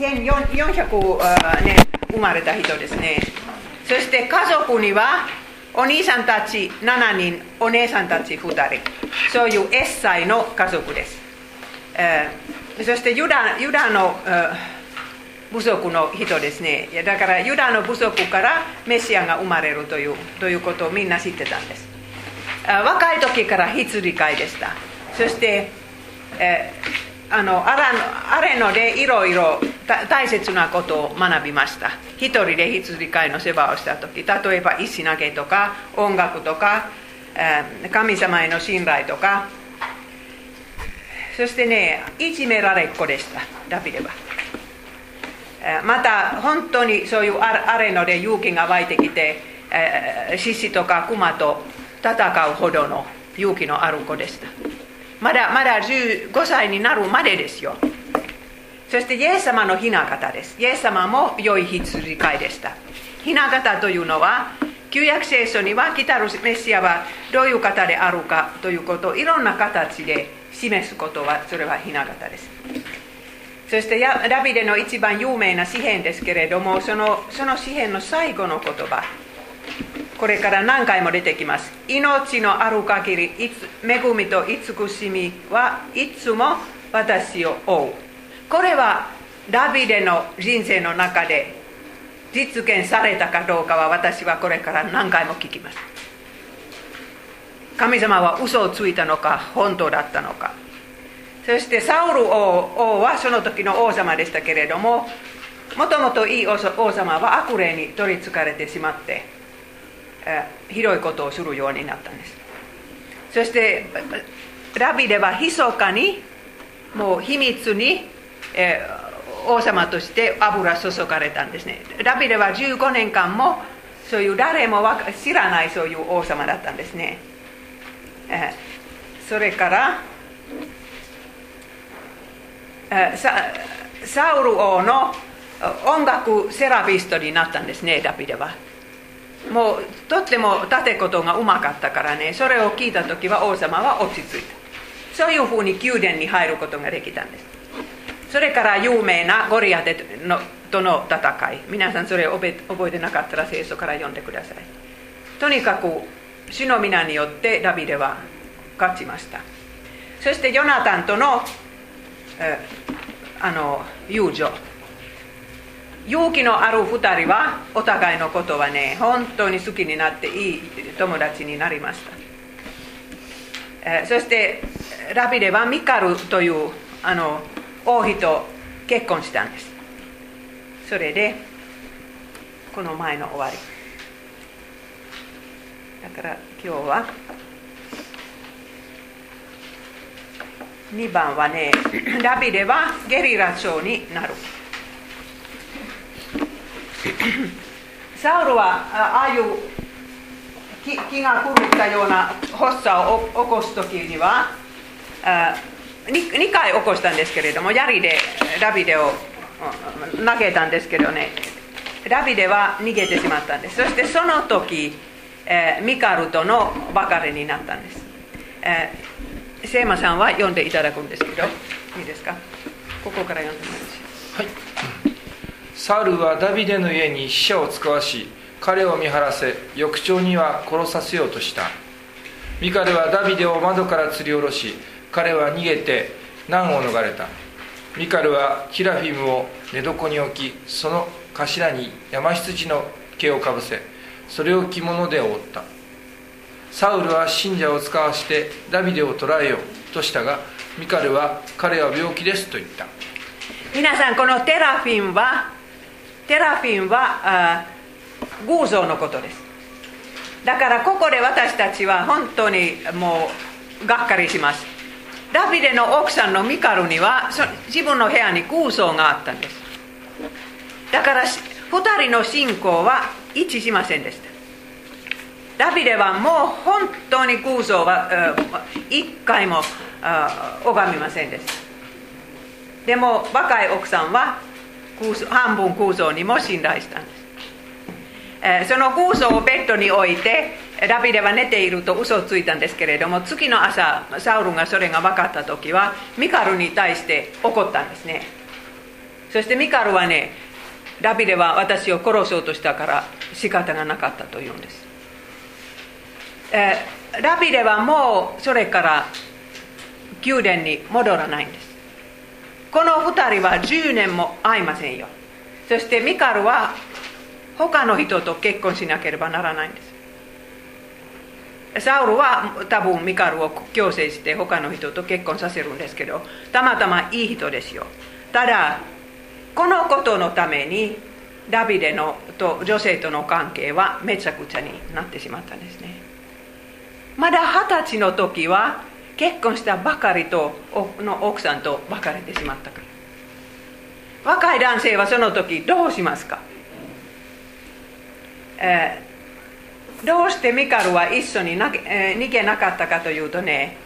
1400年生まれた人ですね。そして家族にはお兄さんたち7人お姉さんたち2人。そういうエッサイの家族です、え、そしてユダユダの、部族の人ですね。だからユダの部族からメシアが生まれるというということをみんな知ってたんです。若い時から羊飼いでした。そして、あのあれのでいろいろ大切なことを学びました。一人で羊飼いの世話をした時例えば石投げとか音楽とか、え、神様への信頼とか。そしてねいじめられっ子でした。ダビデは。また本当にそういうあれので勇気が湧いてきて獅子とか熊と戦うほどの勇気のある子でした。まだまだ15歳になるまでですよ。そしてイエス様のひな形です。イエス様も良い羊飼いでした。ひな形というのは旧約聖書には来たるメシアはどういう方であるかということをいろんな形で示すことはそれはひな形です。そしてダビデの一番有名な詩篇ですけれどもそのその詩篇の最後の言葉。これから何回も出てきます。命のある限りいつ恵みと慈しみはいつも私を追う。これはダビデの人生の中で実現されたかどうかは私はこれから何回も聞きます。神様は嘘をついたのか本当だったのか。そしてサウル王はその時の王様でしたけれどももともといい王様は悪霊に取りつかれてしまって、ひどいことをするようになったんです。そしてラビデは密かにもう秘密に、えー、王様として油注がれたんですね。ラビデは15年間もそういう誰も知らないそういう王様だったんですね、えー、それからえサウル王の音楽セラピストになったんですねダビデは。もうとっても立てことがうまかったからね。それを聞いた時は王様は落ち着いた。そういうふうに宮殿に入ることができたんです。それから有名なゴリアテのとの戦い。皆さんそれ覚え覚えてなかったら聖書から読んでください。とにかく主の皆によってダビデは勝ちました。そしてヨナタンとのえあの友情勇気のある2人はお互いのことはね本当に好きになっていい友達になりました、えそしてラビデはミカルというあの王妃と結婚したんです。それでこの前の終わり。だから今日は2番はね、ダビデはゲリラ長になる。サウルはああいう気気が狂ったような発作を起こす時にはあ 2, 2回起こしたんですけれども、槍でダビデを投げたんですけどね、ダビデは逃げてしまったんです。そしてその時、えー、ミカルとの別れになったんです。えーセーマさんは読んでいただくんですけど、いいですかここから読んでもらいますはいサウルはダビデの家に死者を使わし彼を見張らせ翌朝には殺させようとした。ミカルはダビデを窓から吊り下ろし彼は逃げて難を逃れた。ミカルはキラフィムを寝床に置きその頭に山羊の毛をかぶせそれを着物で覆った。サウルは信者を使わしてダビデを捕らえようとしたがミカルは彼は病気ですと言った。皆さんこのテラフィンはテラフィンは偶像のことです。だからここで私たちは本当にもうがっかりします。ダビデの奥さんのミカルには自分の部屋に偶像があったんです。だから2人の信仰は一致しませんでした。ダビデはもう本当に空想は一回も拝みませんでした。でも若い奥さんは半分空想にも信頼したんです、えその空想をベッドに置いてダビデは寝ていると嘘をついたんですけれども次の朝サウルがそれが分かった時はミカルに対して怒ったんですねそしてミカルはねダビデは私を殺そうとしたから仕方がなかったと言うんです、えー、ダビデはもうそれから宮殿に戻らないんですこの2人は10年も会いませんよ。そしてミカルは他の人と結婚しなければならないんです。サウルは多分ミカルを強制して他の人と結婚させるんですけどたまたまいい人ですよ。ただこのことのためにダビデのと女性との関係はめちゃくちゃになってしまったんですね。まだ二十歳の時は結婚したばかりとの奥さんと別れてしまったから。若い男性はその時どうしますか、えー、どうしてミカルは一緒に、えー、逃げなかったかというとね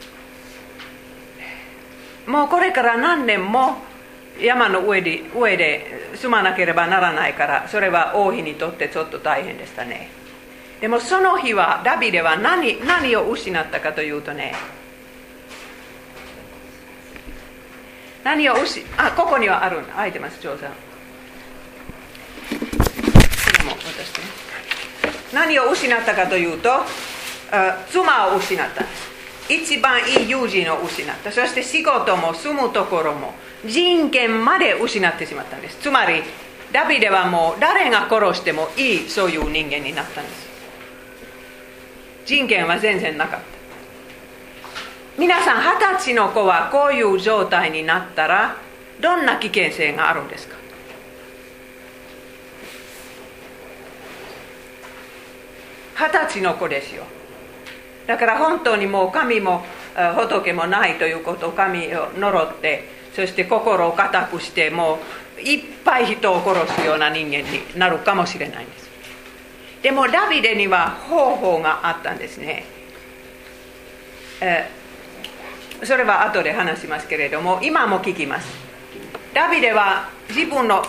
もうこれから何年も山の上で上で住まなければならないからそれは王妃にとってちょっと大変でしたね。でもその日はダビデは何何を失ったかというとね何を失あここにはある空いてます調査これも私ね。何を失ったかというと妻を失った。一番いい友人を失った。そして仕事も住むところも人権まで失ってしまったんです。つまりダビデはもう誰が殺してもいいそういう人間になったんです。人権は全然なかった。皆さん二十歳の子はこういう状態になったらどんな危険性があるんですか？二十歳の子ですよ。だから本当にもう神も仏もないということを神を呪ってそして心を固くしてもういっぱい人を殺すような人間になるかもしれないんです。でもダビデには方法があったんですね、えそれは後で話しますけれども今も聞きます。ダビデは自分の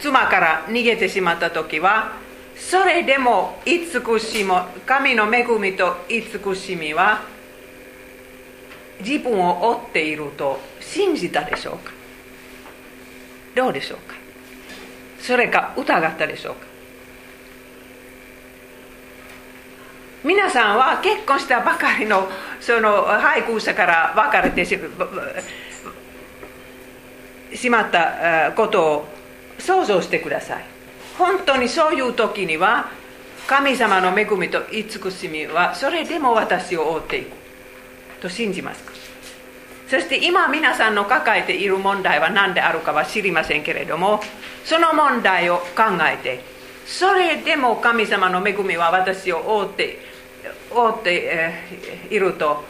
妻から逃げてしまった時はそれでも慈しみ神の恵みと慈しみは自分を追っていると信じたでしょうか？どうでしょうか？それか疑ったでしょうか？皆さんは結婚したばかりのその配偶者から別れてしまったことを想像してください。本当にそういう時には神様の恵みと慈しみはそれでも私を追っていく。と信じますか？そして今皆さんの抱えている問題は何であるかは知りませんけれどもその問題を考えてそれでも神様の恵みは私を覆って覆っていると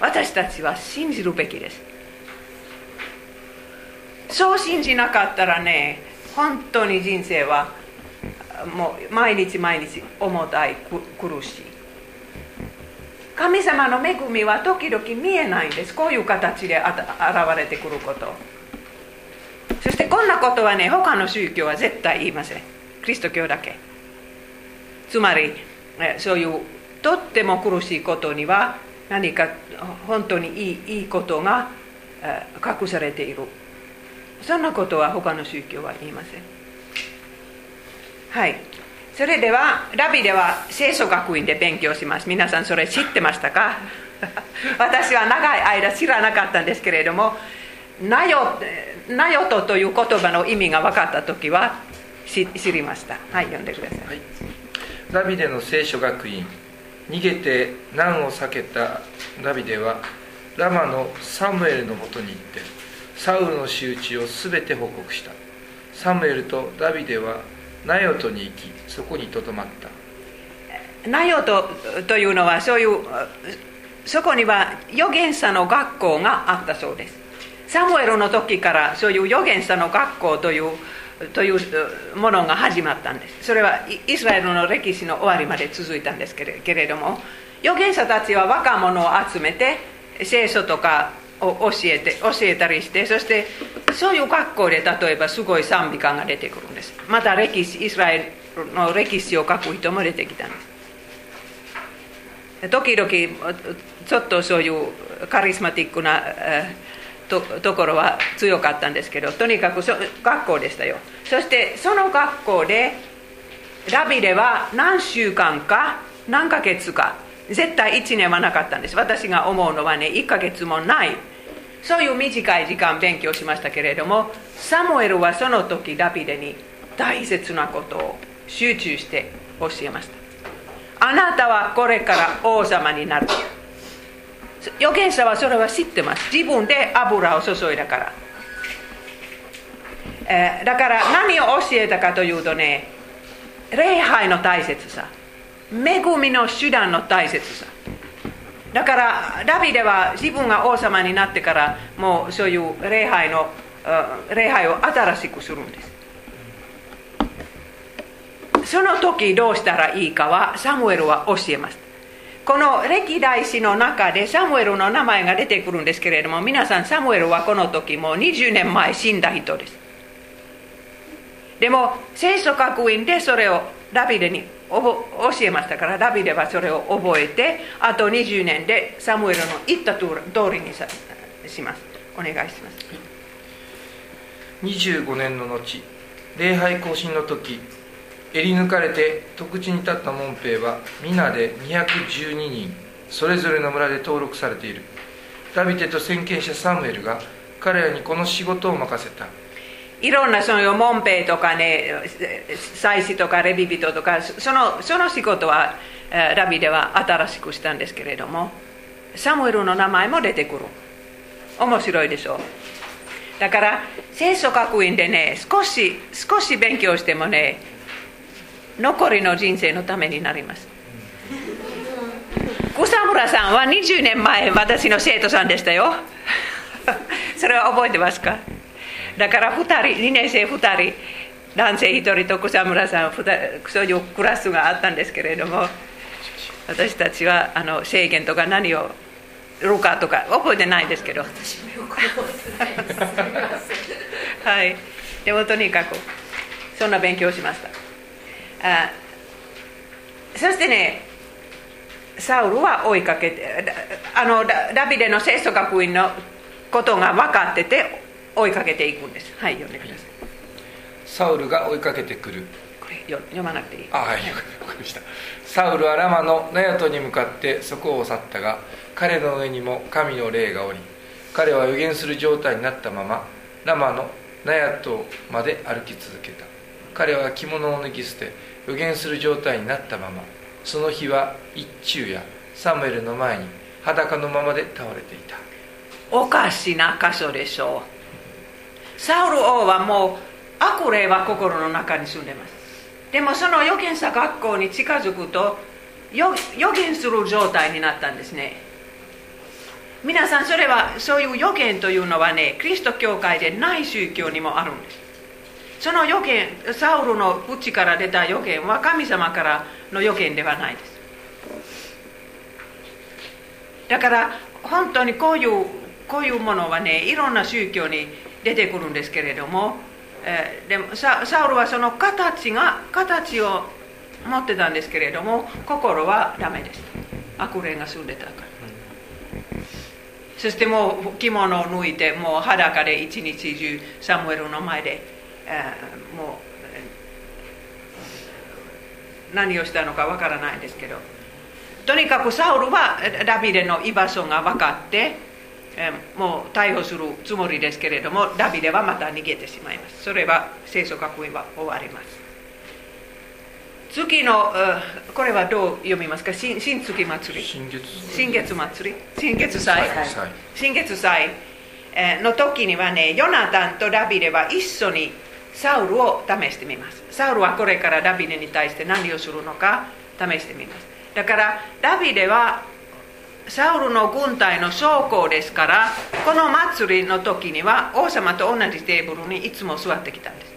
私たちは信じるべきですそう信じなかったらね本当に人生はもう毎日毎日重たい苦しい神様の恵みは時々見えないんですこういう形で現れてくることそしてこんなことはね他の宗教は絶対言いませんキリスト教だけつまりそういうとっても苦しいことには何か本当にいいいいことが隠されている。そんなことは他の宗教は言いません。はい。それではラビでは聖書学院で勉強します。皆さんそれ知ってましたか？私は長い間知らなかったんですけれどもナヨナヨトという言葉の意味が分かった時は知りました。はい読んでください、はい、ダビデの聖書学院。逃げて難を避けたダビデはラマのサムエルのもとに行ってサウルの仕打ちを全て報告した。サムエルとダビデはナヨトに行きそこにとどまった。ナヨトというのはそういうそこには預言者の学校があったそうです。サムエルの時からそういう預言者の学校というというものが始まったんです。それはイスラエルの歴史の終わりまで続いたんですけれども預言者たちは若者を集めて聖書とかを教えて教えたりしてそしてそういう学校で例えばすごい賛美歌が出てくるんです。また歴史イスラエルの歴史を書く人も出てきたんです。時々ちょっとそういうカリスマティックなとところは強かったんですけどとにかくそ学校でしたよ。そしてその学校でダビデは何週間か何ヶ月か絶対1年はなかったんです。私が思うのはね1ヶ月もない。そういう短い時間勉強しましたけれどもサムエルはその時ダビデに大切なことを集中して教えました。あなたはこれから王様になる。預言者はそれは知ってます。自分で油を注いだから、えー、だから何を教えたかというとね礼拝の大切さ。恵みの手段の大切さ。だからダビデは自分が王様になってからもうそういう礼拝の礼拝を新しくするんです。その時どうしたらいいかはサムエルは教えます。この歴代史の中でサムエルの名前が出てくるんですけれども皆さんサムエルはこの時もう20年前死んだ人です。でも聖書学院でそれをダビデに教えましたからダビデはそれを覚えてあと20年でサムエルの言った通りにします。お願いします。25年の後礼拝行進の時襟抜かれて特地に立った門兵は皆で212人それぞれの村で登録されている。ダビデと先見者サムエルが彼らにこの仕事を任せた。いろんなその門兵とかね祭司とかレビ人とかそのその仕事はダビデは新しくしたんですけれどもサムエルの名前も出てくる。面白いでしょだから聖書学院でね少し少し勉強してもね残りの人生のためになります。草村さんは20年前私の生徒さんでしたよ。それは覚えてますか？だから2人2年生2人男性1人と草村さんそういうクラスがあったんですけれども私たちはあの制限とか何をるかとか覚えてないですけど。はい。でもとにかくそんな勉強しましたあそしてねサウルは追いかけてあのダビデの聖書学院のことが分かってて追いかけていくんです。はい読んでください。サウルが追いかけてくる。これ読まなくていい。あはい分かりました。サウルはラマのナヤトに向かってそこを去ったが彼の上にも神の霊がおり彼は予言する状態になったままラマのナヤトまで歩き続けた。彼は着物を脱ぎ捨て予言する状態になったままその日は一昼夜サムエルの前に裸のままで倒れていた。おかしな箇所でしょう。サウル王はもう悪霊は心の中に住んでます。でもその預言者学校に近づくと予言する状態になったんですね。皆さんそれはそういう予言というのはねキリスト教会でない宗教にもあるんです。その予言サウルの内から出た予言は神様からの予言ではないです。だから本当にこういうこういうものはねいろんな宗教に出てくるんですけれども、えー、でもサウルはその形が形を持ってたんですけれども心はダメです。悪霊が住んでたから。そしてもう着物を脱いでもう裸で一日中サムエルの前でもう何をしたのかわからないんですけどとにかくサウルはダビデの居場所が分かってもう逮捕するつもりですけれどもダビデはまた逃げてしまいます。それは聖書学院は終わります。月のこれはどう読みますか？新新月祭り。新月新月祭り。新月祭。新月祭。の時にはねヨナタンとダビデは一緒にサウルを試してみますサウルはこれからダビデに対して何をするのか試してみますだからダビデはサウルの軍隊の将校ですからこの祭りの時には王様と同じテーブルにいつも座ってきたんです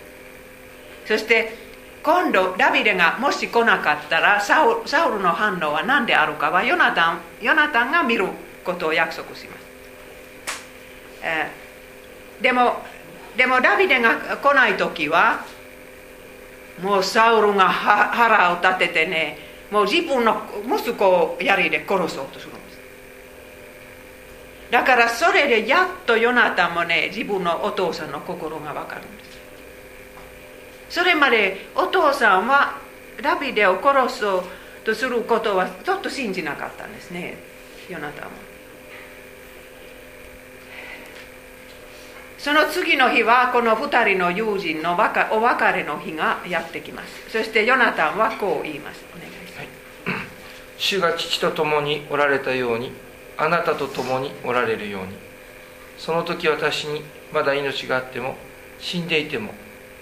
そして今度ダビデがもし来なかったらサウサウルの反応は何であるかはヨナタンヨナタンが見ることを約束します、えー、でもでもダビデが来ない時はもうサウルが腹を立ててねもう自分の息子を槍で殺そうとするんです。だからそれでやっとヨナタもね自分のお父さんの心が分かるんです。それまでお父さんはダビデを殺そうとすることはちょっと信じなかったんですねヨナタンその次の日はこの2人の友人のお別れの日がやってきます。そしてヨナタンはこう言います。お願いします、はい、主が父と共におられたようにあなたと共におられるように。その時私にまだ命があっても死んでいても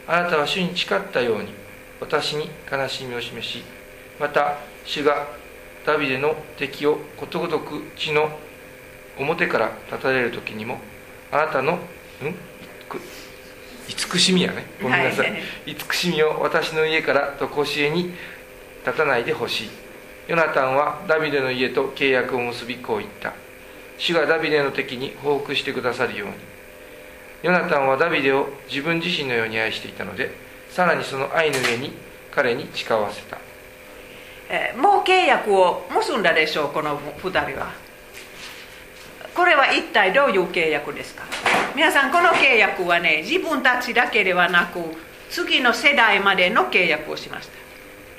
あなたは主に誓ったように私に悲しみを示しまた主がダビデの敵をことごとく地の表から立たれる時にもあなたのん？慈しみやね。ごめんなさい、はい、慈しみを私の家からと腰へに立たないでほしい。ヨナタンはダビデの家と契約を結びこう言った。主がダビデの敵に報復してくださるように。ヨナタンはダビデを自分自身のように愛していたのでさらにその愛の上に彼に誓わせた、えー、もう契約を結んだでしょうこの2人はこれは一体どういう契約ですか？皆さんこの契約はね自分たちだけではなく次の世代までの契約をしました。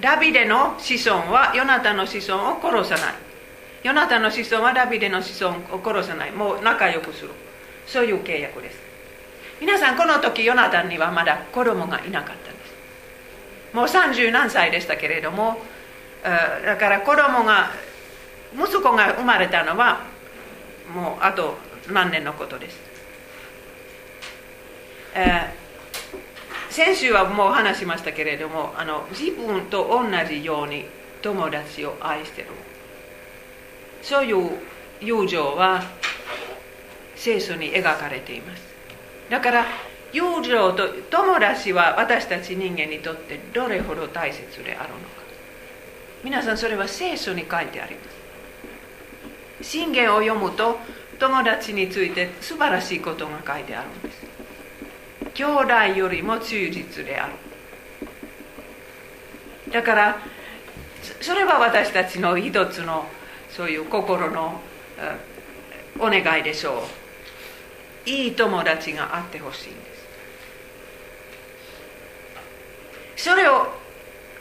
ダビデの子孫はヨナタの子孫を殺さない。ヨナタの子孫はダビデの子孫を殺さない。もう仲良くする。そういう契約です。皆さんこの時ヨナタンにはまだ子供がいなかったんです。もう30何歳でしたけれどもだから子供が息子が生まれたのはもうあと何年のことです。えー、先週はもう話しましたけれどもあの自分と同じように友達を愛してる。そういう友情は聖書に描かれています。だから友情と友達は私たち人間にとってどれほど大切であるのか。皆さんそれは聖書に書いてあります。信玄を読むと友達について素晴らしいことが書いてあるんです。兄弟よりも忠実である。だからそれは私たちの一つのそういう心のお願いでしょう。いい友達があってほしいんです。それを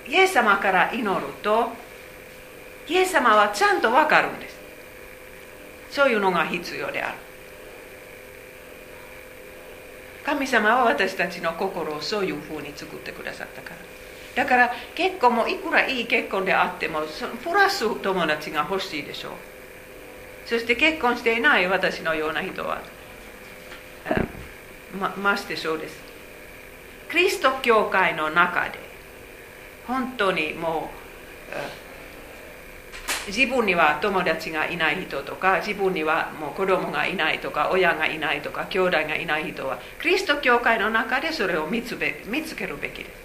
イエス様から祈るとイエス様はちゃんと分かるんです。そういうのが必要である。神様は私たちの心をそういうふうに作ってくださったから。だから結婚もいくらいい結婚であってもプラス友達が欲しいでしょう。そして結婚していない私のような人はまましてそうです。キリスト教会の中で本当にもう自分には友達がいない人とか自分にはもう子供がいないとか親がいないとか兄弟がいない人はキリスト教会の中でそれを見つべ見つけるべきです。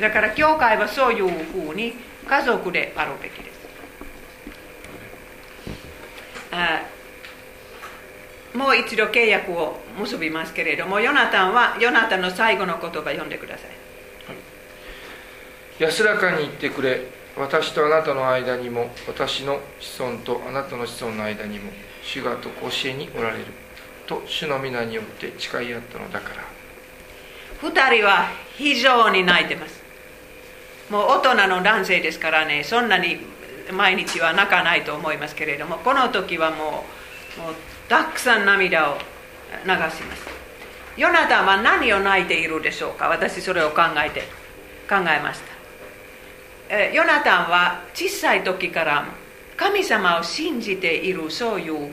だから教会はそういうふうに家族であるべきです。もう一度契約を結びますけれどもヨナタンはヨナタンの最後の言葉を読んでください。安らかに言ってくれ。私とあなたの間にも私の子孫とあなたの子孫の間にも主がと教えにおられる。と主の皆によって誓い合ったのだから。2人は非常に泣いてます。もう大人の男性ですからねそんなに毎日は泣かないと思いますけれどもこの時はもうもうたくさん涙を流します。ヨナタンは何を泣いているでしょうか？私それを考えて考えました。ヨナタンは小さい時から神様を信じているそういう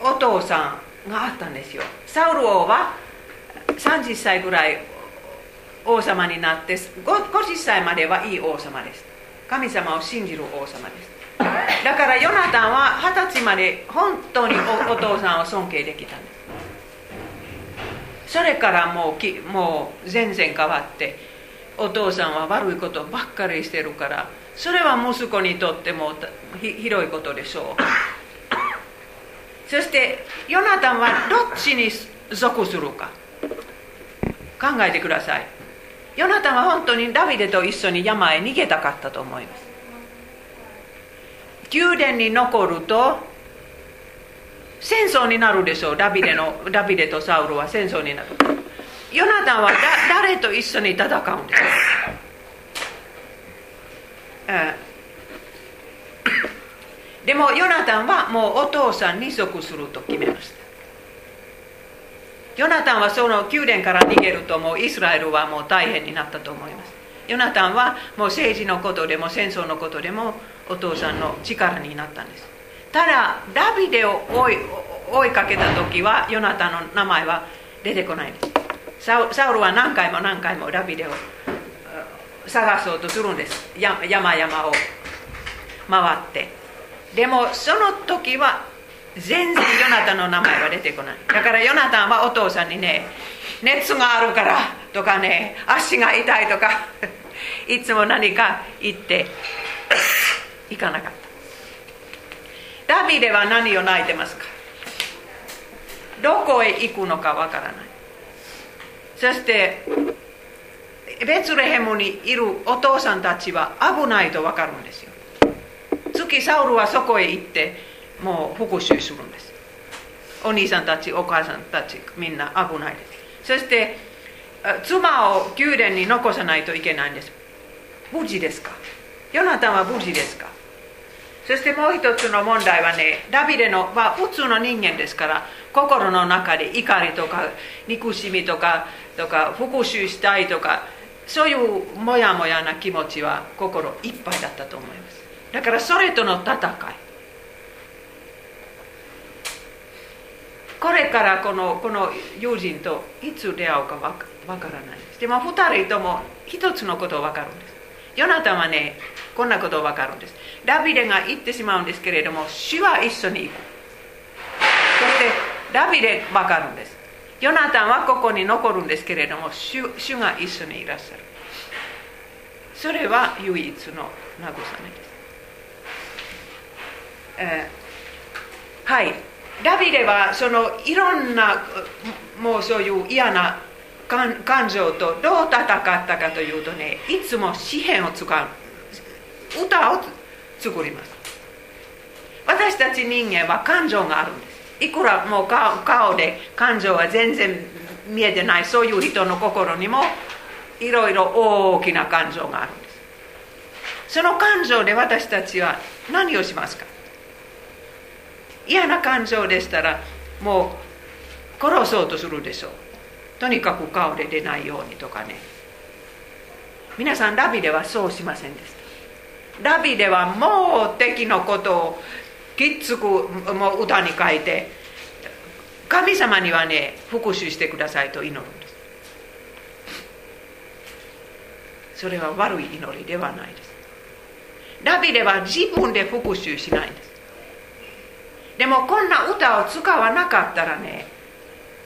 お父さんがあったんですよ。サウル王は30歳ぐらい王様になって50歳まではいい王様です。神様を信じる王様です。だからヨナタンは二十歳まで本当にお父さんを尊敬できたんです。それからもうもう全然変わってお父さんは悪いことばっかりしてるからそれは息子にとってもひ広いことでしょう。そしてヨナタンはどっちに属するか。考えてください。ヨナタンは本当にダビデと一緒に山へ逃げたかったと思います。宮殿に残ると戦争になるでしょう。ダビデのダビデとサウルは戦争になる。ヨナタンはだ誰と一緒に戦うんです？かでもヨナタンはもうお父さんに属すると決めました。ヨナタンはその宮殿から逃げるともうイスラエルはもう大変になったと思います。ヨナタンはもう政治のことでも戦争のことでもお父さんの力になったんです。ただダビデを追い追いかけた時はヨナタンの名前は出てこないです。サウルは何回も何回もダビデを探そうとするんです山々を回ってでもその時は全然ヨナタの名前は出てこないだからヨナタンはお父さんにね熱があるからとかね足が痛いとかいつも何か言って行かなかったダビデは何を泣いてますかどこへ行くのかわからないそしてベツレヘムにいるお父さんたちは危ないと分かるんですよ月サウルはそこへ行ってもう復讐するんですお兄さんたちお母さんたちみんな危ないですそして妻を宮殿に残さないといけないんです無事ですかヨナタンは無事ですかそしてもう一つの問題はねダビデのは普通の人間ですから心の中で怒りとか憎しみとかとか復讐したいとかそういうもやもやな気持ちは心いっぱいだったと思います。だからそれとの戦い。これからこのこの友人といつ出会うかわからない。ですでも2人とも一つのこと分かるんです。ヨナタンはねこんなこと分かるんです。ダビデが言ってしまうんですけれども主は一緒に行く。そしてダビデ分かるんです。ヨナタンはここに残るんですけれども主主が一緒にいらっしゃる。それは唯一の慰めです、えー、はい。ダビデはそのいろんなもうそういう嫌な感情とどう戦ったかというとねいつも詩篇を使う。歌を作ります。私たち人間は感情があるんです。いくらもう顔で感情は全然見えてないそういう人の心にもいろいろ大きな感情があるんです。その感情で私たちは何をしますか？嫌な感情でしたらもう殺そうとするでしょう。とにかく顔で出ないようにとかね。皆さんダビデはそうしませんでした。ダビデはもう敵のことをきっつくもう歌に書いて神様にはね復讐してくださいと祈るんです。それは悪い祈りではないです。ダビデは自分で復讐しないんです。でもこんな歌を使わなかったらね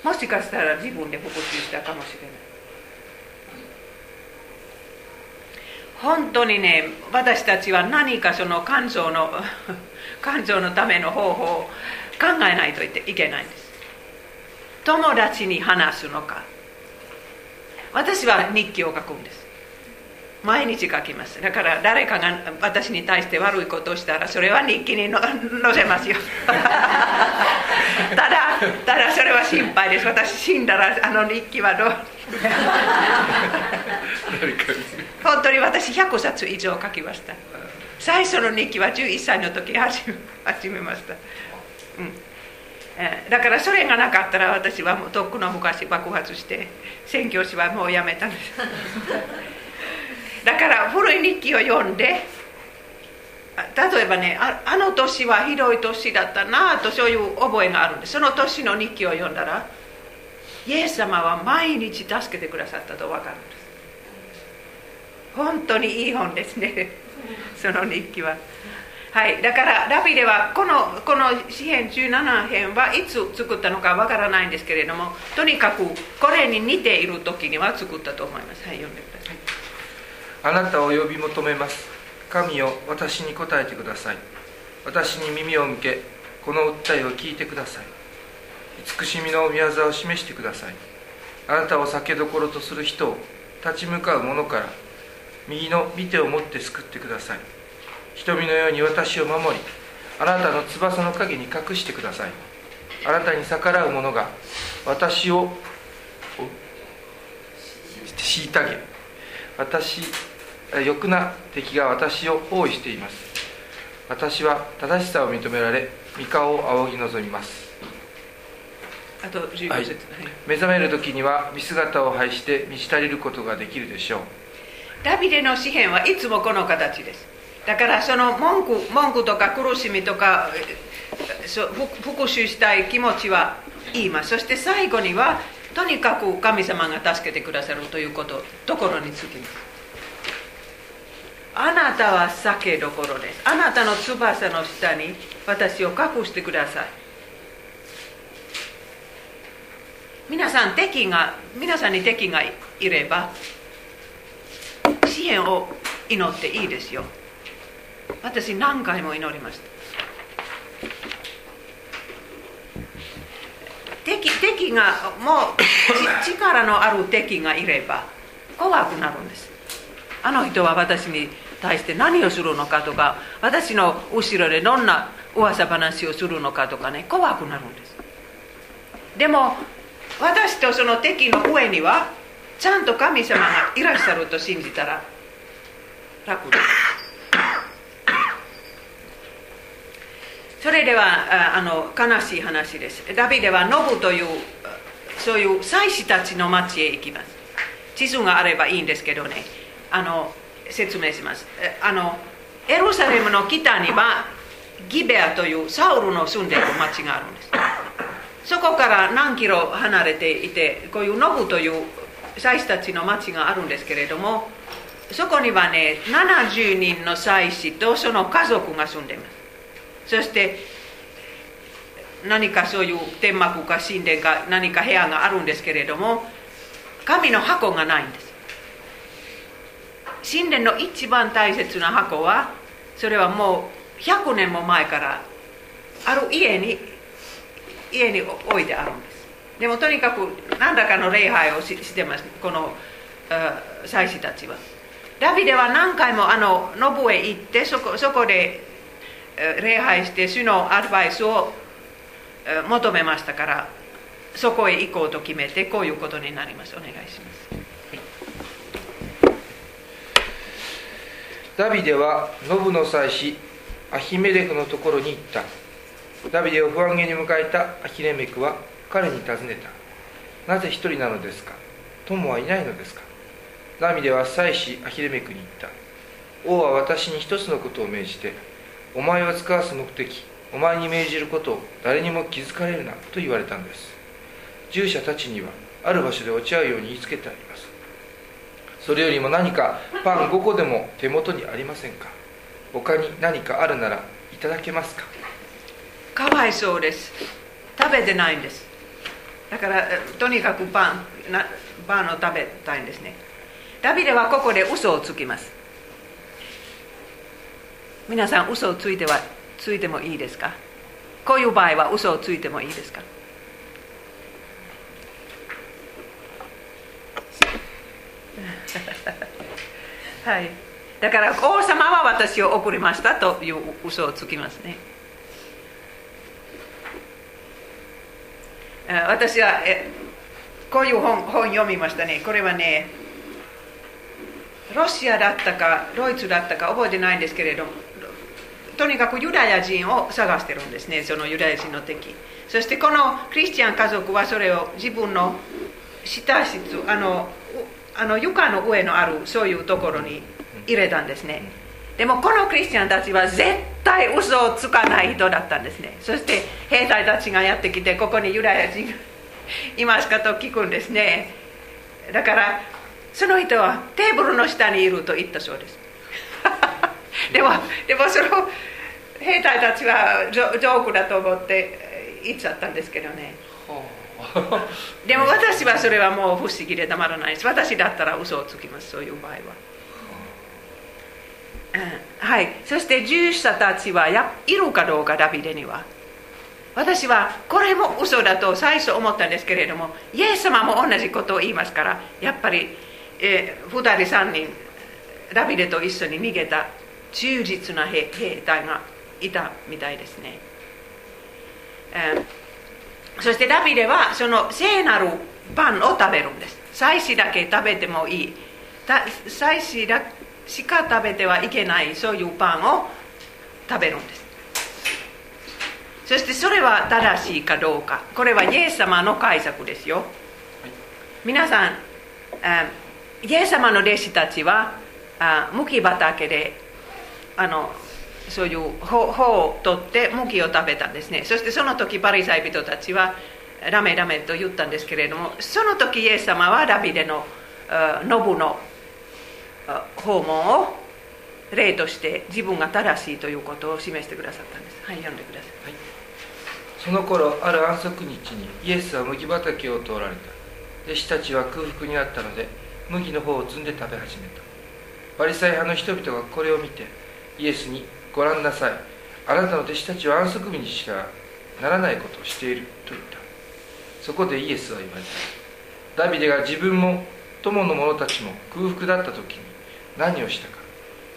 もしかしたら自分で復讐したかもしれない。本当にね私たちは何かその感情の 感情のための方法を考えないといけないんです。友達に話すのか。私は日記を書くんです。毎日書きます。だから誰かが私に対して悪いことをしたらそれは日記に 載せますよ。ただただそれは心配です。私死んだらあの日記はどう？本当に私100冊以上書きました。最初の日記は11歳の時に始めました、うん。だからそれがなかったら私はもうとっくの昔爆発して宣教師はもうやめたんですだから古い日記を読んで例えばねあの年はひどい年だったなとそういう覚えがあるんでその年の日記を読んだらイエス様は毎日助けてくださったと分かるんです。本当にいい本ですね。その日記は。はい。だからラビデはこのこの詩編17編はいつ作ったのか分からないんですけれどもとにかくこれに似ている時には作ったと思います。はい読んでください。あなたを呼び求めます。神よ私に答えてください。私に耳を向けこの訴えを聞いてください。慈しみの御業を示してください。あなたを酒どころとする人を立ち向かう者から右の見てを持って救ってください。瞳のように私を守りあなたの翼の陰に隠してください。あなたに逆らう者が私を虐げ私欲な敵が私を包囲しています。私は正しさを認められ三顔を仰ぎ望みます。あと15節、はい。目覚める時には見姿を拝して満ち足りることができるでしょう。ダビデの詩篇はいつもこの形です。だからその文句文句とか苦しみとか復讐したい気持ちは言います。そして最後にはとにかく神様が助けてくださるということところにつきます。あなたは酒どころです。あなたの翼の下に私を隠してください。皆さん敵が皆さんに敵がいれば支援を祈っていいですよ。私何回も祈りました。敵敵がもう力のある敵がいれば怖くなるんです。あの人は私に対して何をするのかとか私の後ろでどんな噂話をするのかとかね怖くなるんです。でも私とその敵の上にはちゃんと神様がいらっしゃると信じたら楽です。それではあの悲しい話です。ダビデはノブというそういう祭司たちの町へ行きます。地図があればいいんですけどね。あの説明します。あのエルサレムの北にはギベアというサウルの住んでいる町があるんです。そこから何キロ離れていてこういうノブという祭司たちの町があるんですけれどもそこにはね70人の祭司とその家族が住んでいます。そして何かそういう天幕か神殿か何か部屋があるんですけれども神の箱がないんです。神殿の一番大切な箱はそれはもう100年も前からある家に家に置いてあるんです。でもとにかく何らかの礼拝をししてますこの祭司たちは。ダビデは何回もあのノブへ行ってそこそこで礼拝して主のアドバイスを求めましたからそこへ行こうと決めてこういうことになります。お願いします。ダビデはノブの祭司アヒメレクのところに行った。ダビデを不安げに迎えたアヒレメクは彼に尋ねた。なぜ一人なのですか？友はいないのですか？ダビデは祭司アヒレメクに言った。王は私に一つのことを命じてお前を使わす目的お前に命じることを誰にも気づかれるなと言われたんです。従者たちにはある場所で落ち合うように言いつけてあります。それよりも何かパン5個でも手元にありませんか？他に何かあるならいただけますか？かわいそうです。食べてないんです。だからとにかくパンなパンを食べたいんですね。ダビデはここで嘘をつきます。皆さん嘘をついてはついてもいいですか？こういう場合は嘘をついてもいいですか？はい。だから王様は私を送りましたという嘘をつきますね。私はえこういう本本読みましたね。これはねロシアだったかドイツだったか覚えてないんですけれども。とにかくユダヤ人を探してるんですねそのユダヤ人の敵。そしてこのクリスチャン家族はそれを自分の下室あのあの床の上のあるそういうところに入れたんですね。でもこのクリスチャンたちは絶対嘘をつかない人だったんですね。そして兵隊たちがやってきてここにユダヤ人が いますかと聞くんですね。だからその人はテーブルの下にいると言ったそうです。でもでもその兵隊たちはジョジョークだと思って言っちゃったんですけどね。でも私はそれはもう不思議でたまらないです。私だったら嘘をつきますそういう場合は、うん。はい。そして従者たちはやいるかどうかダビデには。私はこれも嘘だと最初思ったんですけれどもイエス様も同じことを言いますからやっぱり、えー、2人3人ダビデと一緒に逃げた忠実な兵隊がいたみたいですね、えー、そしてダビデはその聖なるパンを食べるんです。祭司だけ食べてもいい。祭司だしか食べてはいけないそういうパンを食べるんです。そしてそれは正しいかどうか。これはイエス様の解釈ですよ、皆さんえイエス様の弟子たちはあ麦畑であのそういう穂を取って麦を食べたんですね。そしてその時パリサイ人たちはダメダメと言ったんですけれどもその時イエス様はダビデのノブの訪問を例として自分が正しいということを示してくださったんです。はい読んでください、はい、その頃ある安息日にイエスは麦畑を通られた。弟子たちは空腹になったので麦の方を摘んで食べ始めた。パリサイ派の人々がこれを見てイエスに「ご覧なさい。あなたの弟子たちは安息日にしかならないことをしている」と言った。そこでイエスは言われた。ダビデが自分も友の者たちも空腹だった時に何をしたか。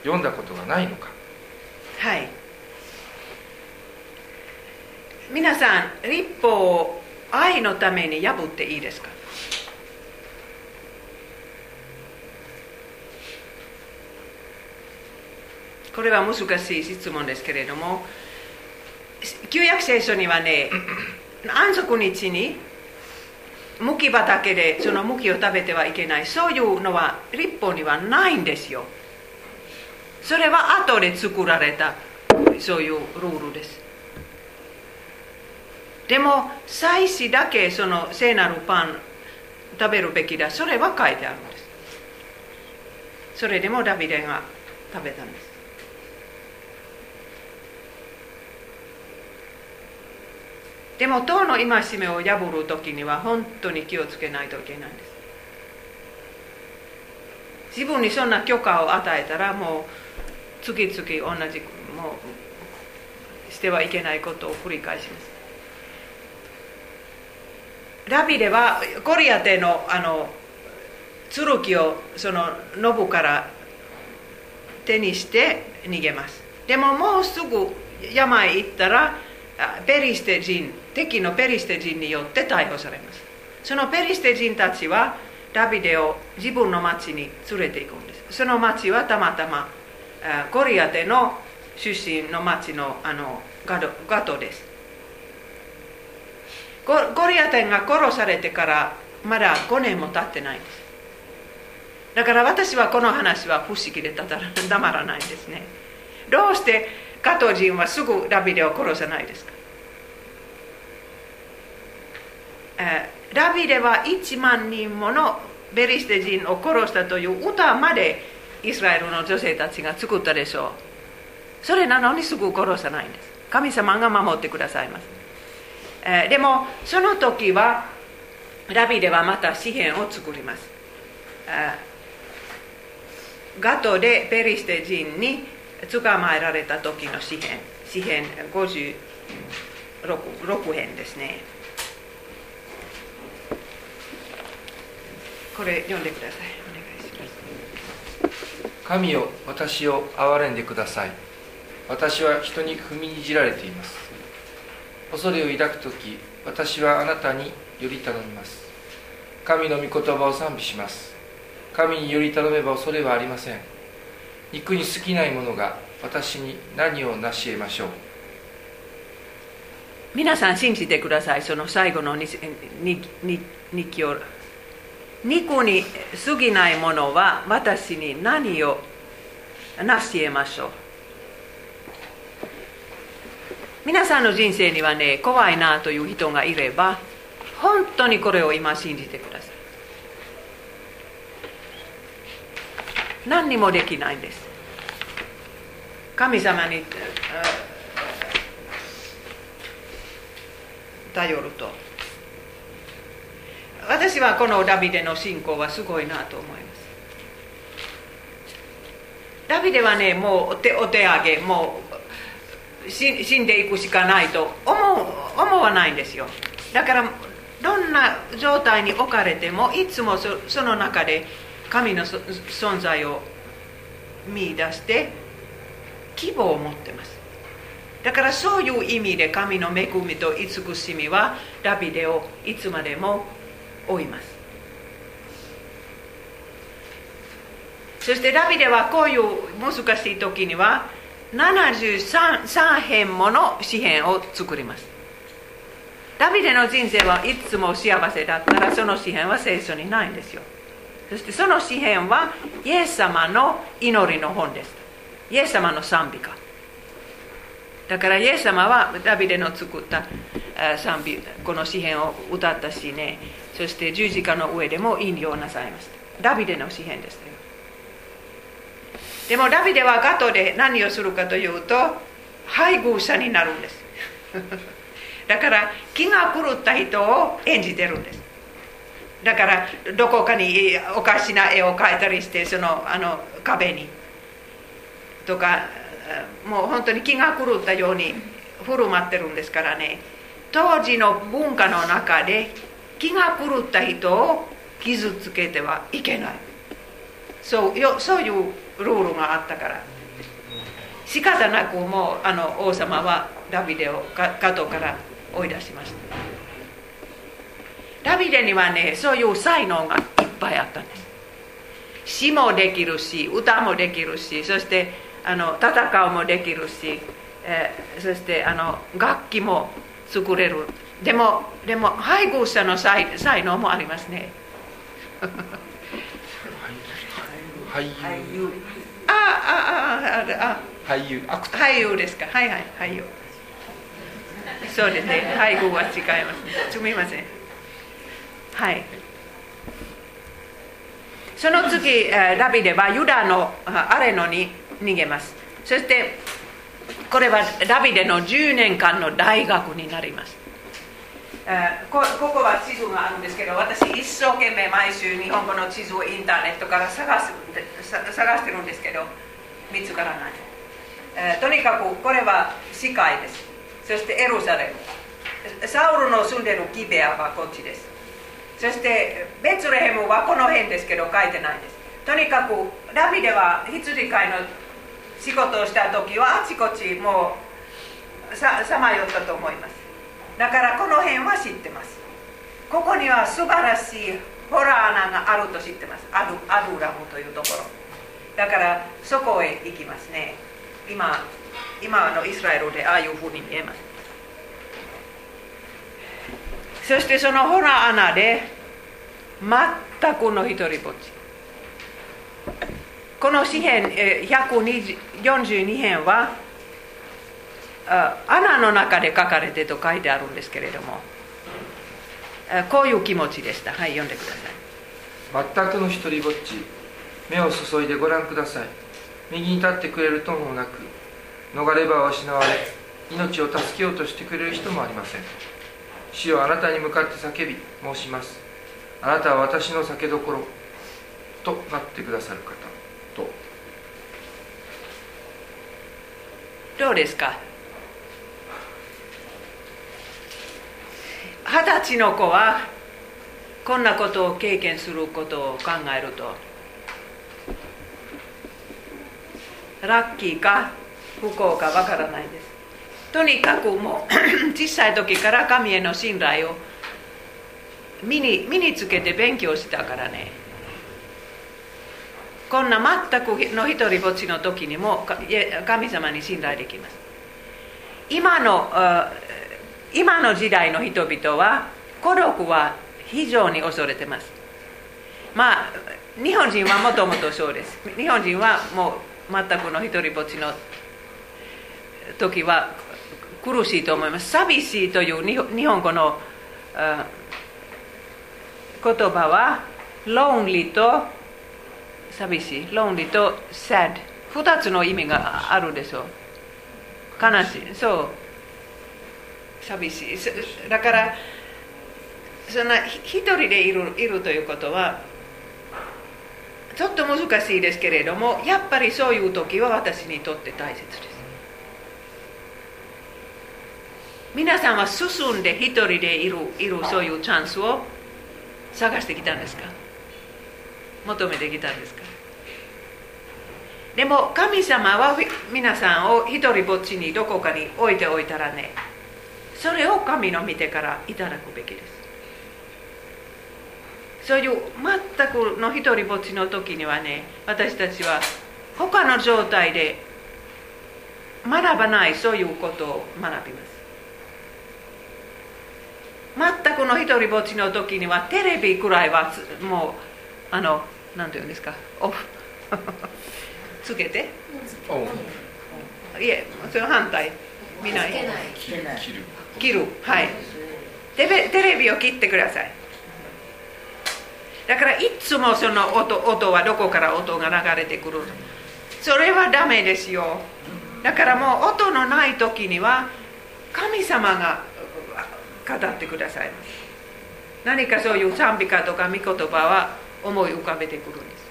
読んだことがないのか。はい。皆さん立法を愛のために破っていいですか？これは難しい質問ですけれども旧約聖書にはね安息日に麦畑でその麦を食べてはいけない。そういうのは立法にはないんですよ。それは後で作られたそういうルールです。でも祭司だけその聖なるパン食べるべきだ。それは書いてあるんです。それでもダビデが食べたんです。でも党の戒めを破る時には本当に気をつけないといけないんです。自分にそんな許可を与えたらもう次々同じもうしてはいけないことを繰り返します。ラビデはコリアテのあの剣をそのノブから手にして逃げます。でももうすぐ山へ行ったらペリステ人敵のペリステ人によって逮捕されます。そのペリステ人たちはダビデを自分の町に連れて行くんです。その町はたまたまコリアテの出身の町のあのガドガトです。コリアテが殺されてからまだ5年も経ってないんです。だから私はこの話は不思議でたまらないんですね。どうしてガト人はすぐダビデを殺さないですか？ダビデは1万人ものベリステ人を殺したという歌までイスラエルの女性たちが作ったでしょうそれなのにすぐ殺さないんです神様が守ってくださいます、えでもその時はダビデはまた詩篇を作ります、ガトでペリステ人に捕まえられた時の詩篇詩篇56編ですねこれ読んでください。お願いします。神よ私を憐れんでください。私は人に踏みにじられています。恐れを抱く時私はあなたにより頼みます。神の御言葉を賛美します。神により頼めば恐れはありません。肉に過ぎないものが私に何を成し得ましょう。皆さん信じてください。その最後の日記を。肉に過ぎないものは私に何を成し得ましょう皆さんの人生にはね怖いなという人がいれば本当にこれを今信じてください何にもできないんです神様に頼ると私はこのダビデの信仰はすごいなと思います。ダビデはねもうお手お手上げもう死んでいくしかないと思う思わないんですよ。だからどんな状態に置かれてもいつもその中で神の存在を見出して希望を持ってます。だからそういう意味で神の恵みと慈しみはダビデをいつまでも追いますそしてダビデはこういう難しい時には73編もの詩篇を作ります。ダビデの人生はいつも幸せだったらその詩篇は聖書にないんですよ。そしてその詩篇はイエス様の祈りの本です。イエス様の賛美歌。だからイエス様はダビデの作った賛美この詩篇を歌ったしね。そして十字架の上でも引用なさいました。ダビデの詩篇ですね。でもダビデはガトで何をするかというと配偶者になるんです。だから気が狂った人を演じてるんです。だからどこかにおかしな絵を描いたりしてそのあの壁に。とかもう本当に気が狂ったように振る舞ってるんですからね。当時の文化の中で気が狂った人を傷つけてはいけない。そうよそういうルールがあったから。仕方なくもうあの王様はダビデをガトから追い出しました。ダビデにはねそういう才能がいっぱいあったんです。詩もできるし歌もできるしそしてあの戦うもできるし、えー、そしてあの楽器も作れる。でもでも配偶者の才能もありますね。俳優。あああああ俳優俳優ですか。はいはい俳優。そうですね。配偶は違いますね。すみません。はい。その次ダビデはユダのアレノに逃げます。そしてこれはダビデの10年間の大学になりますここは地図があるんですけど私一生懸命毎週日本語の地図をインターネットから探す探してるんですけど見つからない、えとにかくこれは世界です。そしてエルサレム。サウルの住んでるギベアはこっちです。そしてベツレヘムはこの辺ですけど書いてないです。とにかくダビデは羊飼いの仕事をした時はあちこちもうさまよったと思います。だからこの辺は知ってます。ここには素晴らしいホラー穴があると知ってます。アルアルラムというところ。だからそこへ行きますね。今今のイスラエルでああいうふうに見えます。そしてそのホラー穴で全くの一人ぼっち。この詩篇142編は穴の中で書かれてと書いてあるんですけれども。こういう気持ちでした。はい読んでください。全くの一人ぼっち目を注いでご覧ください。右に立ってくれるともなく逃れ場を失われ命を助けようとしてくれる人もありません。主よあなたに向かって叫び申します。あなたは私の酒どころとなってくださる方と。どうですか？二十歳の子はこんなことを経験することを考えるとラッキーか不幸かわからないです。とにかくもう 小さい時から神への信頼を身に身につけて勉強したからね。こんな全くの一人ぼっちの時にも神様に信頼できます。今の今の時代の人々は孤独は非常に恐れてます。まあ日本人はもともとそうです。日本人はもう全くの一人ぼっちの時は苦しいと思います。寂しいという日本語の言葉は lonely と寂しい。lonely と sad 二つの意味があるでしょう。悲しい。そう。寂しい。だからそんな一人でいるいるということはちょっと難しいですけれどもやっぱりそういう時は私にとって大切です。皆さんは進んで一人でいるいるそういうチャンスを探してきたんですか？求めてきたんですか？でも神様は皆さんを一人ぼっちにどこかに置いておいたらねそれを神の見てからいただくべきです。そういう全くの一人ぼっちの時にはね私たちは他の状態で学ばないそういうことを学びます。全くの一人ぼっちの時にはテレビくらいはもうあの何て言うんですかオフ つけて。いえそれ反対。見ない。切る切る。はい。テレビを切ってください。だからいつもその音音はどこから音が流れてくるそれはダメですよ。だからもう音のない時には神様が語ってください。何かそういう賛美歌とか御言葉は思い浮かべてくるんです。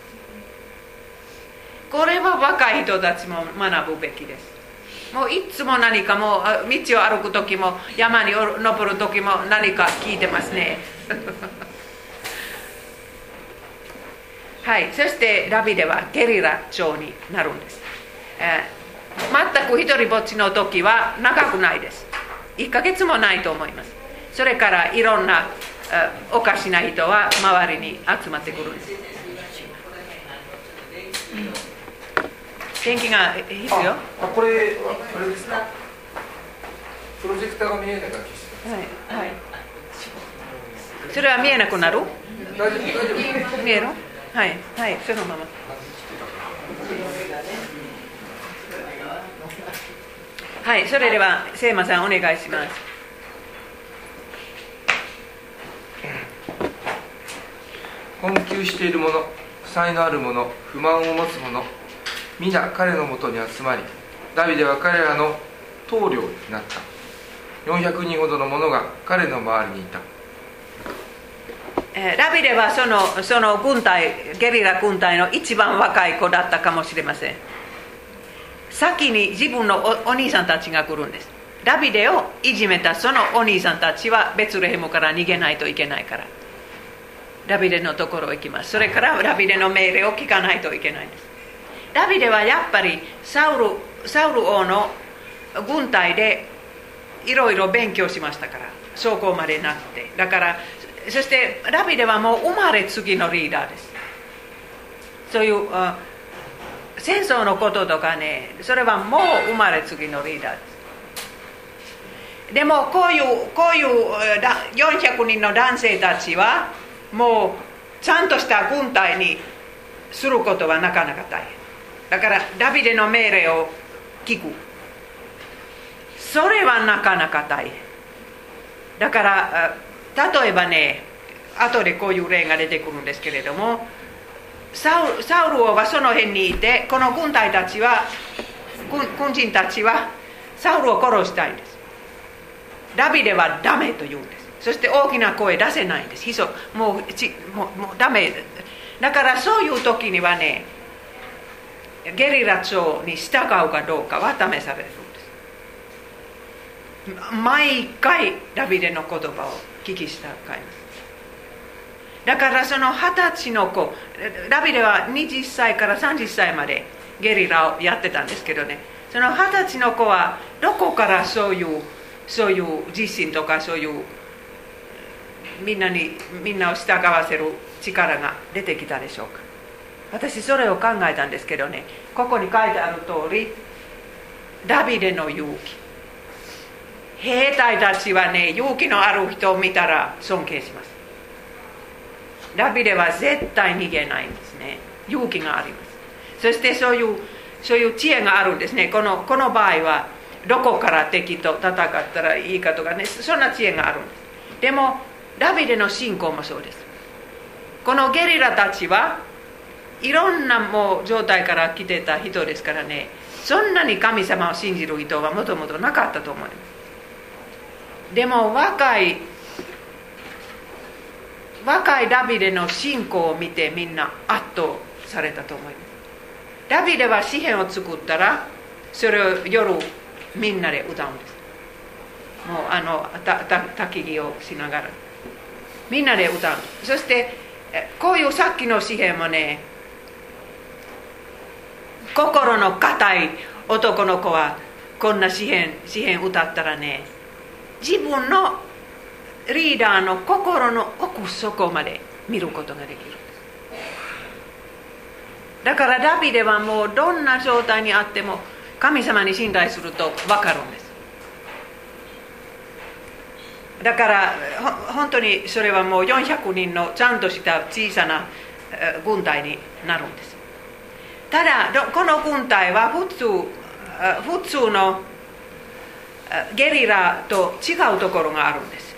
これは若い人たちも学ぶべきです。もういつも何かもう道を歩く時も山に登る時も何か聞いてますね。はいそしてラビではゲリラ調になるんです、えー、全く一人ぼっちの時は長くないです。1ヶ月もないと思います。それからいろんなおかしな人は周りに集まってくるんです。電気が必要あこれあれですか？プロジェクターが見えないから消して。はいはい。それは見えなくなる？大丈夫大丈夫。見える？はいはいそのまま。はいそれではせいまさんお願いします。困窮している者才のある者不満を持つ者皆彼のもとに集まりダビデは彼らの棟梁になった。400人ほどの者が彼の周りにいた。ダビデはそのその軍隊ゲリラ軍隊の一番若い子だったかもしれません。先に自分のお兄さんたちが来るんです。ダビデをいじめたそのお兄さんたちはベツレヘムから逃げないといけないから。ダビデのところへ行きます。それからダビデの命令を聞かないといけないんです。ダビデはやっぱりサウルサウル王の軍隊でいろいろ勉強しましたから将校までなってだからそしてダビデはもう生まれつきのリーダーですそういう戦争のこととかねそれはもう生まれつきのリーダーですでもこういうこういう400人の男性たちはもうちゃんとした軍隊にすることはなかなか大変だからダビデの命令を聞く。それはなかなか大変。だから例えばね後でこういう例が出てくるんですけれどもサウサウル王はその辺にいてこの軍隊たちは軍人たちはサウルを殺したいんです。ダビデはダメと言うんです。そして大きな声出せないんです。もうちもうもうダメ。だからそういう時にはねゲリラ長に従うかどうかは試されるんです。毎回ダビデの言葉を聞き従います。だからその二十歳の子ダビデは20歳から30歳までゲリラをやってたんですけどね。その二十歳の子はどこからそういうそういう自信とかそういうみんなにみんなを従わせる力が出てきたでしょうか。私それを考えたんですけどねここに書いてある通りダビデの勇気。兵隊たちはね勇気のある人を見たら尊敬します。ダビデは絶対逃げないんですね。勇気があります。そしてそういうそういう知恵があるんですね。このこの場合はどこから敵と戦ったらいいかとかねそんな知恵があるんです。でもダビデの信仰もそうです。このゲリラたちはいろんなもう状態から来てた人ですからね。そんなに神様を信じる人はもともとなかったと思いますでも若い若いダビデの信仰を見てみんな圧倒されたと思いますダビデは詩篇を作ったらそれを夜みんなで歌うんです。もうあのたた焚き火をしながら。みんなで歌う。そしてこういうさっきの詩篇もね心の固い男の子はこんな詩篇詩篇歌ったらね自分のリーダーの心の奥底まで見ることができる。だからダビデはもうどんな状態にあっても神様に信頼すると分かるんです。だから本当にそれはもう400人のちゃんとした小さな軍隊になるんです。ただこの軍隊は普通普通のゲリラと違うところがあるんです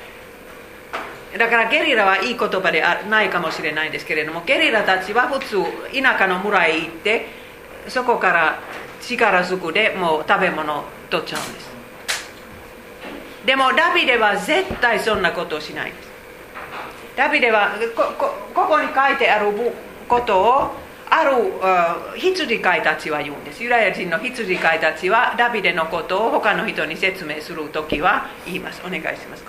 だからゲリラはいい言葉ではないかもしれないんですけれどもゲリラたちは普通田舎の村へ行ってそこから力ずくでもう食べ物を取っちゃうんですでもダビデは絶対そんなことをしないですダビデはここここに書いてあることをある羊飼いたちは言うんです。ユダヤ人の羊飼いたちはダビデのことを他の人に説明するときは言います。お願いします。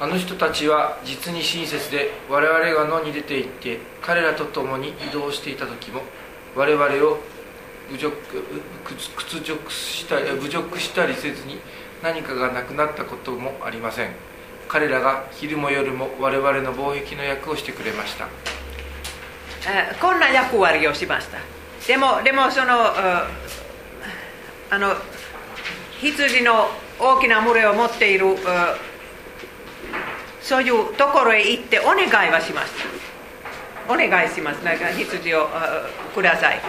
あの人たちは実に親切で我々が野に出て行って彼らと共に移動していた時も我々を侮辱屈辱したり侮辱したりせずに何かがなくなったこともありません。彼らが昼も夜も我々の貿易の役をしてくれました。こんな役割をしました。でもでもそのあの羊の大きな群れを持っているそういうところへ行ってお願いはしました。お願いします。なんか羊をください。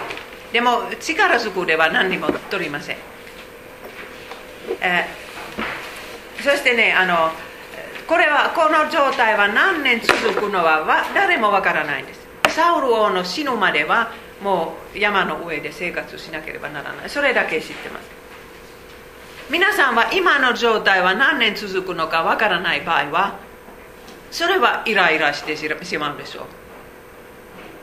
でも力ずくでは何にも取りません、え、そしてねあのこれはこの状態は何年続くのは誰もわからないんです。サウル王の死ぬまではもう山の上で生活しなければならない。それだけ知ってます。皆さんは今の状態は何年続くのかわからない場合はそれはイライラしてしまうでしょう。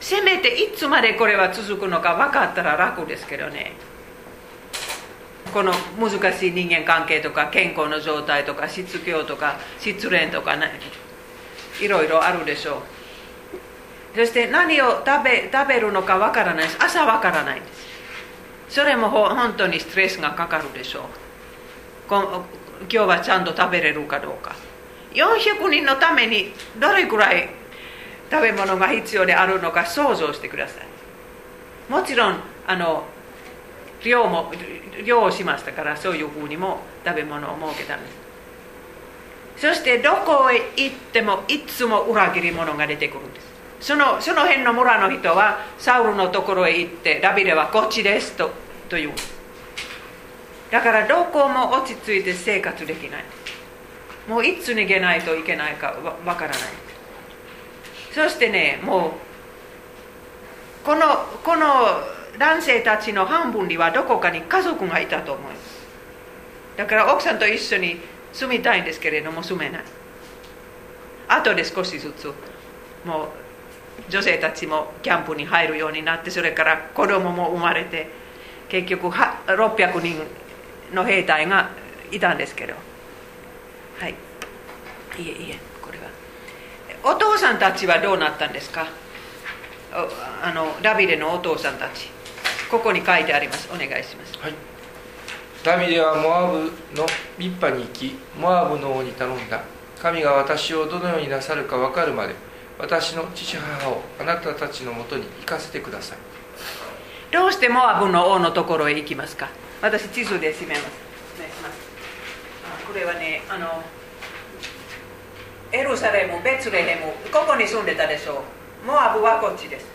せめていつまでこれは続くのか分かったら楽ですけどね。この難しい人間関係とか健康の状態とか失業とか失恋とか、ね、いろいろあるでしょう。そして何を食べ食べるのか分からないです朝分からないですそれも本当にストレスがかかるでしょう今日はちゃんと食べれるかどうか400人のためにどれくらい食べ物が必要であるのか想像してくださいもちろんあの量も量をしましたからそういうふうにも食べ物を設けたんですそしてどこへ行ってもいつも裏切り者が出てくるんですそのその辺の村の人はサウルのところへ行ってダビデはこっちですとというだからどこも落ち着いて生活できない。もういつ逃げないといけないかわからない。そしてねもうこのこの男性たちの半分にはどこかに家族がいたと思いますだから奥さんと一緒に住みたいんですけれども住めない。後で少しずつもう女性たちもキャンプに入るようになってそれから子供も生まれて結局600人の兵隊がいたんですけど。はい。いえいえこれは。お父さんたちはどうなったんですか？あのダビデのお父さんたち。ここに書いてあります。お願いします、はい、ダビデはモアブのミッパに行きモアブの王に頼んだ。神が私をどのようになさるか分かるまで私の父母をあなたたちのもとに行かせてください。どうしてモアブの王のところへ行きますか？私地図で締めます。これはねあのエルサレムベツレヘムここに住んでたでしょう。モアブはこっちです。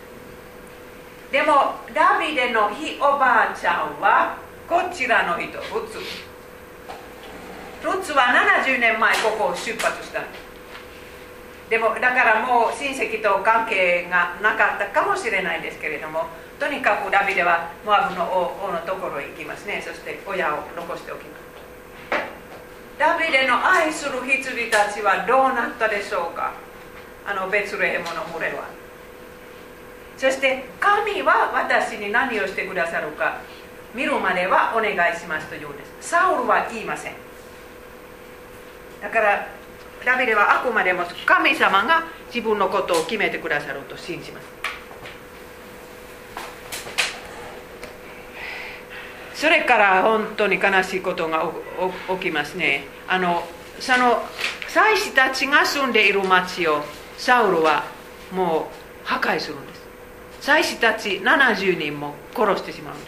でもダビデのひおばあちゃんはこちらの人ルツ。ルツは70年前ここを出発したででもだからもう親戚と関係がなかったかもしれないですけれどもとにかくダビデはモアブの王のところへ行きますね。そして親を残しておきます。ダビデの愛する羊たちはどうなったでしょうか？あのベツレヘムの群れは。そして神は私に何をしてくださるか見るまではお願いしますと言うんです。サウルは言いません。だからダビデはあくまでも神様が自分のことを決めてくださると信じます。それから本当に悲しいことが起きますね。あのその祭司たちが住んでいる町をサウルはもう破壊するんです。祭司たち70人も殺してしまうんで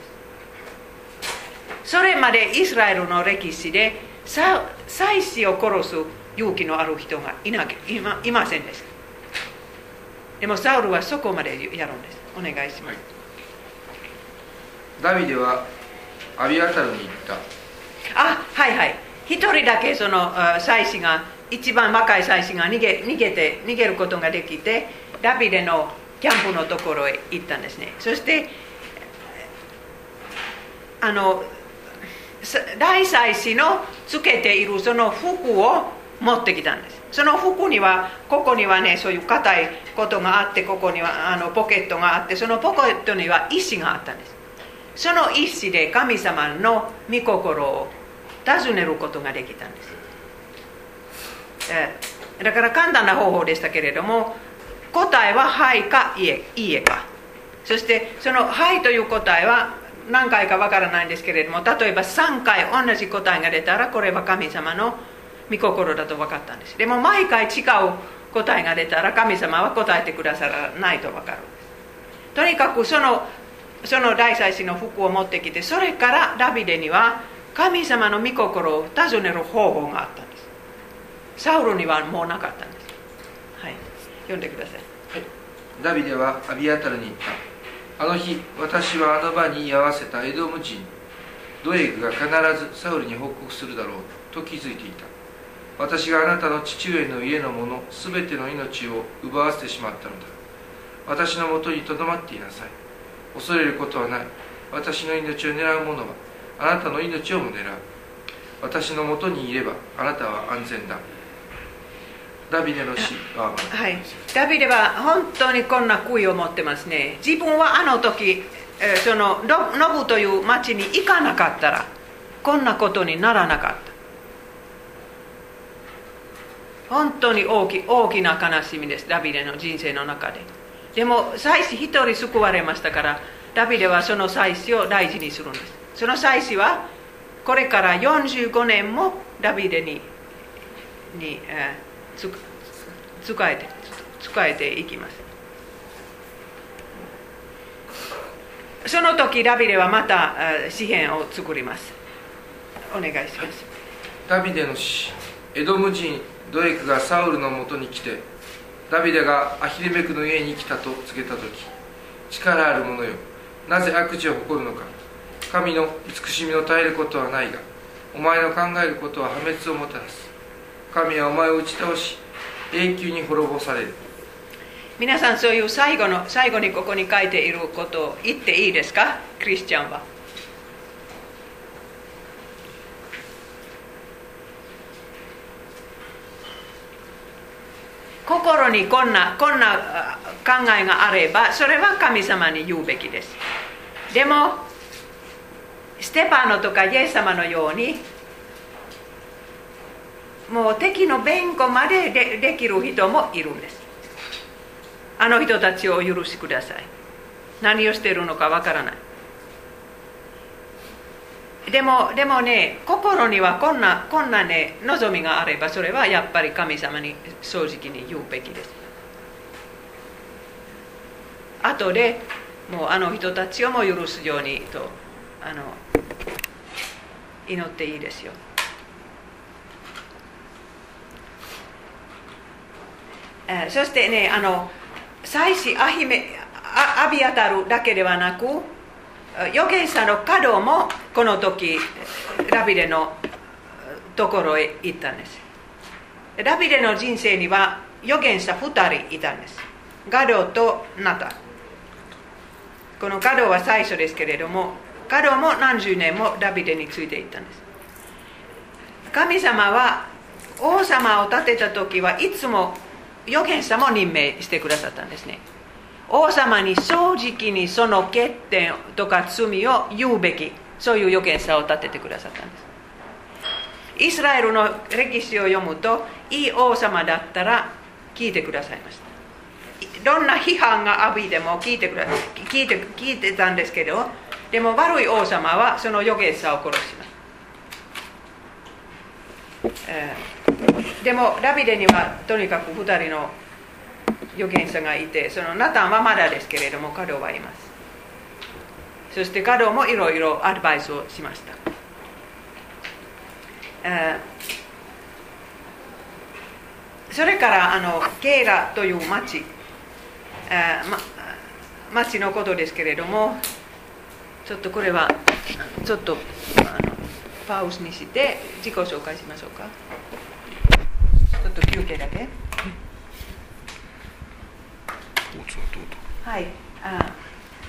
す。それまでイスラエルの歴史で祭司を殺す勇気のある人がいないまいませんでしたでもサウルはそこまでやるんです。お願いします、はい、ダビデはアビアタルに行った。あはいはい。一人だけその祭司が一番若い祭司が逃げ逃げて逃げることができてダビデのキャンプのところへ行ったんですね。そしてあの大祭司のつけているその服を持ってきたんです。その服にはここにはねそういう硬いことがあってここにはあのポケットがあってそのポケットには石があったんです。その石で神様の御心を尋ねることができたんです、えだから簡単な方法でしたけれども答えは「はい」か「いえ」いいえか。そしてその「はい」という答えは何回かわからないんですけれども例えば3回同じ答えが出たらこれは神様の御心だと分かったんです。でも毎回違う答えが出たら神様は答えてくださらないと分かる。んですとにかくそのその大祭司の服を持ってきてそれからダビデには神様の御心を尋ねる方法があったんです。サウルにはもうなかったんです。はい。読んでください、はい、ダビデはアビアタルに言った。あの日私はあの場に居合わせたエドム人ドエグが必ずサウルに報告するだろうと気づいていた。私があなたの父上の家のものすべての命を奪わせてしまったのだ。私のもとにとどまっていなさい。恐れることはない。私の命を狙う者はあなたの命をも狙う。私のもとにいればあなたは安全だ。ダビデの死は、はい、ダビデは本当にこんな悔いを持ってますね。自分はあの時そのノブという町に行かなかったらこんなことにならなかった。本当に大き大きな悲しみですダビデの人生の中で。でも祭司一人救われましたからダビデはその祭司を大事にするんです。その祭司はこれから45年もダビデにに、えー、つ使えて使えていきます。その時ダビデはまた詩篇を作ります。お願いします。ダビデの詩。エドム人ドエクがサウルのもとに来てダビデがアヒレメクの家に来たと告げた時力ある者よ。なぜ悪事を誇るのか。神の慈しみの絶えることはないがお前の考えることは破滅をもたらす。神はお前を打ち倒し永久に滅ぼされる。皆さんそういう最後の最後にここに書いていることを言っていいですか？クリスチャンは。心にこんなこんな考えがあればそれは神様に言うべきです。でもステパノとかイエス様のようにもう敵の弁護まででできる人もいるんです。あの人たちを許してください。何をしているのかわからない。でもでもね心にはこんなこんなね望みがあればそれはやっぱり神様に正直に言うべきです。後でもうあの人たちをも許すようにとあの祈っていいですよ。そしてねあの祭司アヒメアビアタルだけではなく預言者の角もこの時ラビデのところへ行ったんです。ラビデの人生には預言者2人いたんです。ガドとナタこのガドは最初ですけれどもガドも何十年もダビデについていったんです。神様は王様を立てた時はいつも預言者も任命してくださったんですね。王様に正直にその欠点とか罪を言うべき。そういう預言者を立ててくださったんです。イスラエルの歴史を読むといい王様だったら聞いてくださいました。どんな批判が浴びても聞いてくだ聞いて聞いてたんですけどでも悪い王様はその預言者を殺します、でもダビデにはとにかく2人の預言者がいてそのナタンはまだですけれども彼はいます。そして彼もいろいろアドバイスをしました、えーそれからあのケーラという町、えーま、町のことですけれどもちょっとこれはちょっとあのパウスにして自己紹介しましょうか。ちょっと休憩だけ。はい。あ